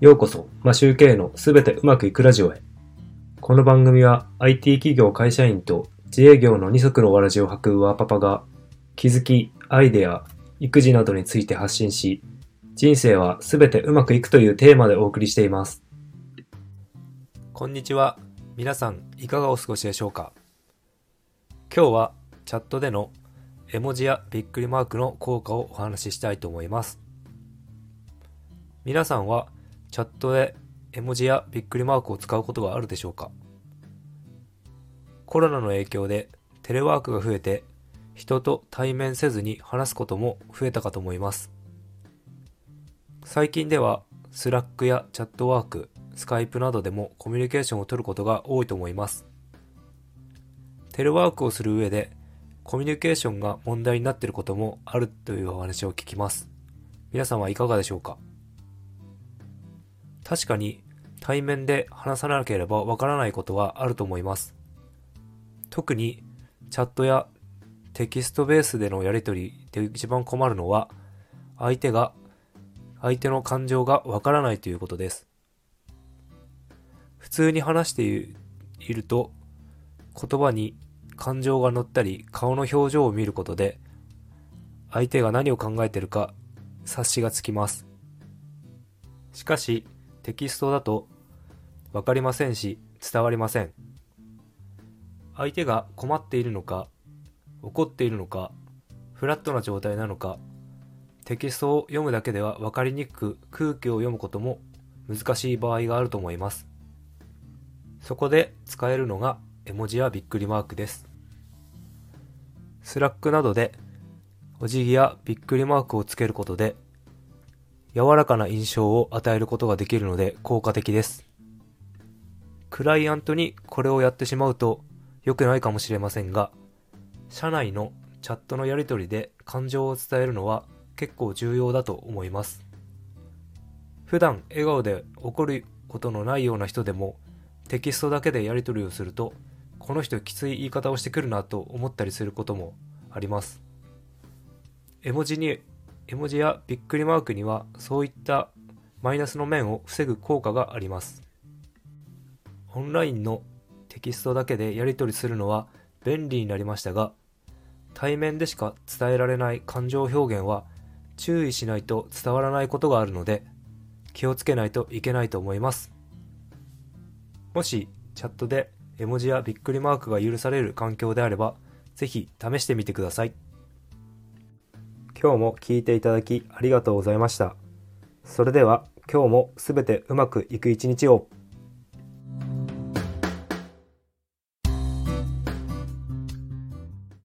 ようこそ、マシューケイのすべてうまくいくラジオへ。この番組は IT 企業会社員と自営業の二足のわらじを履くワーパパが気づき、アイデア、育児などについて発信し、人生はすべてうまくいくというテーマでお送りしています。こんにちは。皆さん、いかがお過ごしでしょうか今日はチャットでの絵文字やびっくりマークの効果をお話ししたいと思います。皆さんはチャットで絵文字やびっくりマークを使うことがあるでしょうか？コロナの影響でテレワークが増えて人と対面せずに話すことも増えたかと思います。最近では Slack や Chatwork、Skype などでもコミュニケーションを取ることが多いと思います。テレワークをする上でコミュニケーションが問題になっていることもあるというお話を聞きます。皆さんはいかがでしょうか？確かに対面で話さなければわからないことはあると思います。特にチャットやテキストベースでのやり取りで一番困るのは相手が相手の感情がわからないということです。普通に話していると言葉に感情が乗ったり顔の表情を見ることで相手が何を考えてるか察しがつきます。しかしテキストだとわかりませんし伝わりません。相手が困っているのか怒っているのかフラットな状態なのかテキストを読むだけでは分かりにくく空気を読むことも難しい場合があると思います。そこで使えるのが絵文字やびっくりマークです。Slack などで絵文字やびっくりマークをつけることで柔らかな印象を与えることができるので効果的です。クライアントにこれをやってしまうと良くないかもしれませんが、社内のチャットのやり取りで感情を伝えるのは結構重要だと思います。普段笑顔で怒ることのないような人でもテキストだけでやり取りをするとこの人きつい言い方をしてくるなと思ったりすることもあります。絵文字に、絵文字やびっくりマークにはそういったマイナスの面を防ぐ効果があります。オンラインのテキストだけでやり取りするのは便利になりましたが、対面でしか伝えられない感情表現は注意しないと伝わらないことがあるので気をつけないといけないと思います。もしチャットで絵文字やびっくりマークが許される環境であればぜひ試してみてください。今日も聞いていただきありがとうございました。それでは今日もすべてうまくいく一日を。